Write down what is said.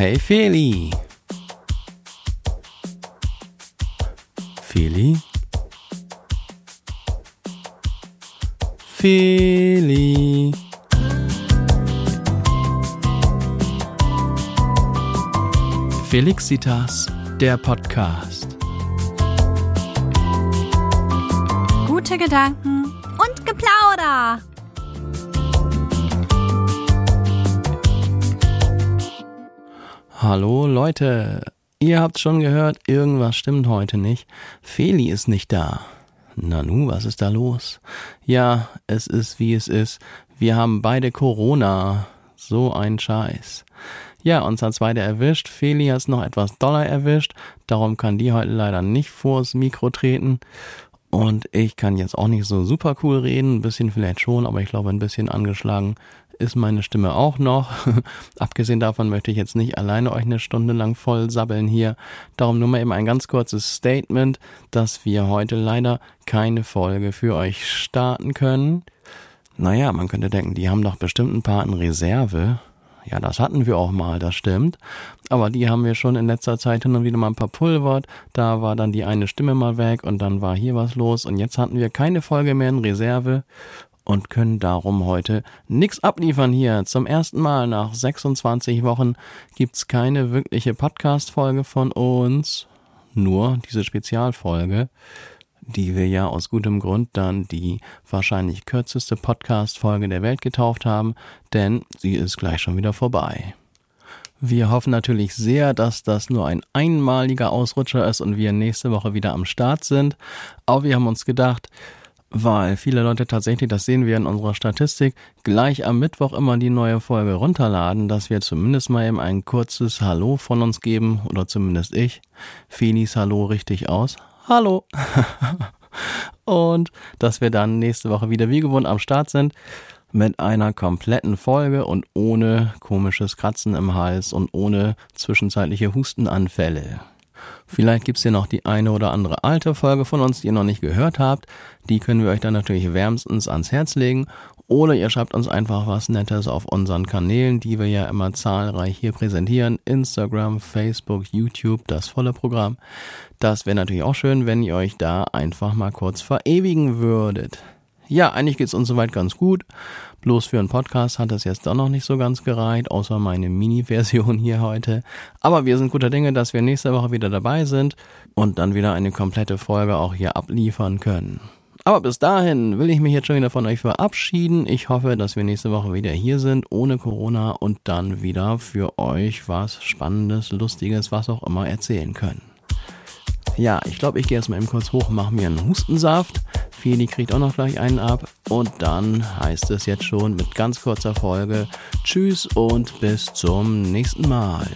Hey Feli. Feli? Feli. Felixitas, der Podcast. Gute Gedanken und Geplauder. Hallo Leute, ihr habt schon gehört, irgendwas stimmt heute nicht. Feli ist nicht da. Nanu, was ist da los? Ja, es ist wie es ist. Wir haben beide Corona. So ein Scheiß. Ja, uns hat's beide erwischt. Feli hat's noch etwas doller erwischt. Darum kann die heute leider nicht vors Mikro treten. Und ich kann jetzt auch nicht so super cool reden. Ein bisschen vielleicht schon, aber ich glaube, ein bisschen angeschlagen ist meine Stimme auch noch. Abgesehen davon möchte ich jetzt nicht alleine euch eine Stunde lang voll sabbeln hier. Darum nur mal eben ein ganz kurzes Statement, dass wir heute leider keine Folge für euch starten können. Naja, man könnte denken, die haben doch bestimmt ein paar in Reserve. Ja, das hatten wir auch mal, das stimmt. Aber die haben wir schon in letzter Zeit hin und wieder mal ein paar pulvert. Da war dann die eine Stimme mal weg und dann war hier was los. Und jetzt hatten wir keine Folge mehr in Reserve und können darum heute nix abliefern hier. Zum ersten Mal nach 26 Wochen gibt's keine wirkliche Podcast-Folge von uns. Nur diese Spezialfolge die wir ja aus gutem Grund dann die wahrscheinlich kürzeste Podcast-Folge der Welt getauft haben, denn sie ist gleich schon wieder vorbei. Wir hoffen natürlich sehr, dass das nur ein einmaliger Ausrutscher ist und wir nächste Woche wieder am Start sind. Aber wir haben uns gedacht, weil viele Leute tatsächlich, das sehen wir in unserer Statistik, gleich am Mittwoch immer die neue Folge runterladen, dass wir zumindest mal eben ein kurzes Hallo von uns geben, oder zumindest ich. Fenis Hallo richtig aus. Hallo. und dass wir dann nächste Woche wieder wie gewohnt am Start sind mit einer kompletten Folge und ohne komisches Kratzen im Hals und ohne zwischenzeitliche Hustenanfälle. Vielleicht gibt's hier noch die eine oder andere alte Folge von uns, die ihr noch nicht gehört habt. Die können wir euch dann natürlich wärmstens ans Herz legen. Oder ihr schreibt uns einfach was Nettes auf unseren Kanälen, die wir ja immer zahlreich hier präsentieren. Instagram, Facebook, YouTube, das volle Programm. Das wäre natürlich auch schön, wenn ihr euch da einfach mal kurz verewigen würdet. Ja, eigentlich geht's uns soweit ganz gut. Bloß für einen Podcast hat es jetzt doch noch nicht so ganz gereicht, außer meine Mini-Version hier heute. Aber wir sind guter Dinge, dass wir nächste Woche wieder dabei sind und dann wieder eine komplette Folge auch hier abliefern können. Aber bis dahin will ich mich jetzt schon wieder von euch verabschieden. Ich hoffe, dass wir nächste Woche wieder hier sind, ohne Corona und dann wieder für euch was Spannendes, Lustiges, was auch immer erzählen können. Ja, ich glaube, ich gehe erstmal eben kurz hoch, mache mir einen Hustensaft. Feli kriegt auch noch gleich einen ab. Und dann heißt es jetzt schon mit ganz kurzer Folge Tschüss und bis zum nächsten Mal.